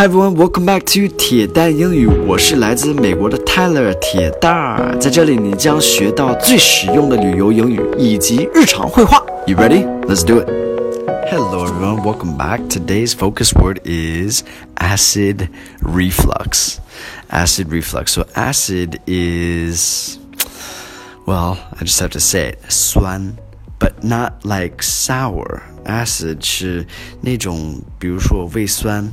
Hi everyone, welcome back to 铁蛋英语。我是来自美国的 Tyler 铁蛋儿，在这里你将学到最实用的旅游英语以及日常会话。You ready? Let's do it. Hello everyone, welcome back. Today's focus word is acid reflux. Acid reflux. So acid is, well, I just have to say it, 酸 but not like sour. Acid 是那种，比如说胃酸。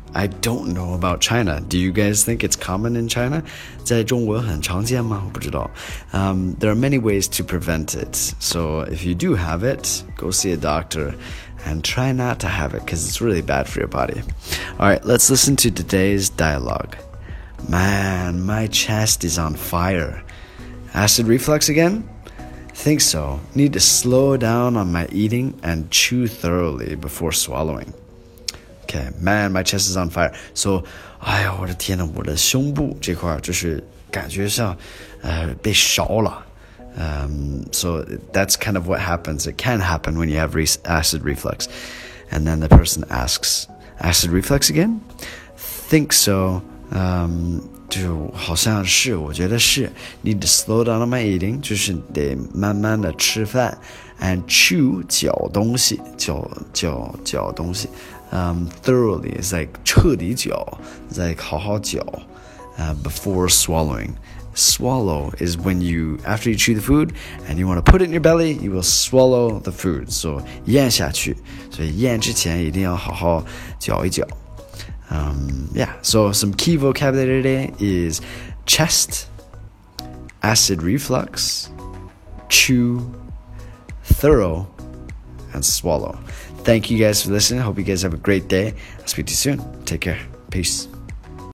I don't know about China. Do you guys think it's common in China? 在中国很常见吗？我不知道。Um, there are many ways to prevent it. So if you do have it, go see a doctor and try not to have it because it's really bad for your body. All right, let's listen to today's dialogue. Man, my chest is on fire. Acid reflux again? Think so. Need to slow down on my eating and chew thoroughly before swallowing. Okay, man, my chest is on fire. So, 哎呀，我的天呐，我的胸部这块就是感觉像，呃，被烧了。Um, so that's kind of what happens. It can happen when you have re acid reflux. And then the person asks, acid reflux again? Think so. Um, 就好像是，我觉得是 need to slow down on my eating，就是得慢慢的吃饭，and chew 嚼东西，嚼嚼嚼东西，嗯、um,，thoroughly is like 彻底嚼，like 好好嚼，呃、uh,，before swallowing。Swallow is when you after you chew the food and you want to put it in your belly, you will swallow the food. So 咽下去，所以咽之前一定要好好嚼一嚼。 Um, yeah, so some key vocabulary today is chest, acid reflux, chew, thorough, and swallow. Thank you guys for listening. Hope you guys have a great day. I'll speak to you soon. Take care. Peace.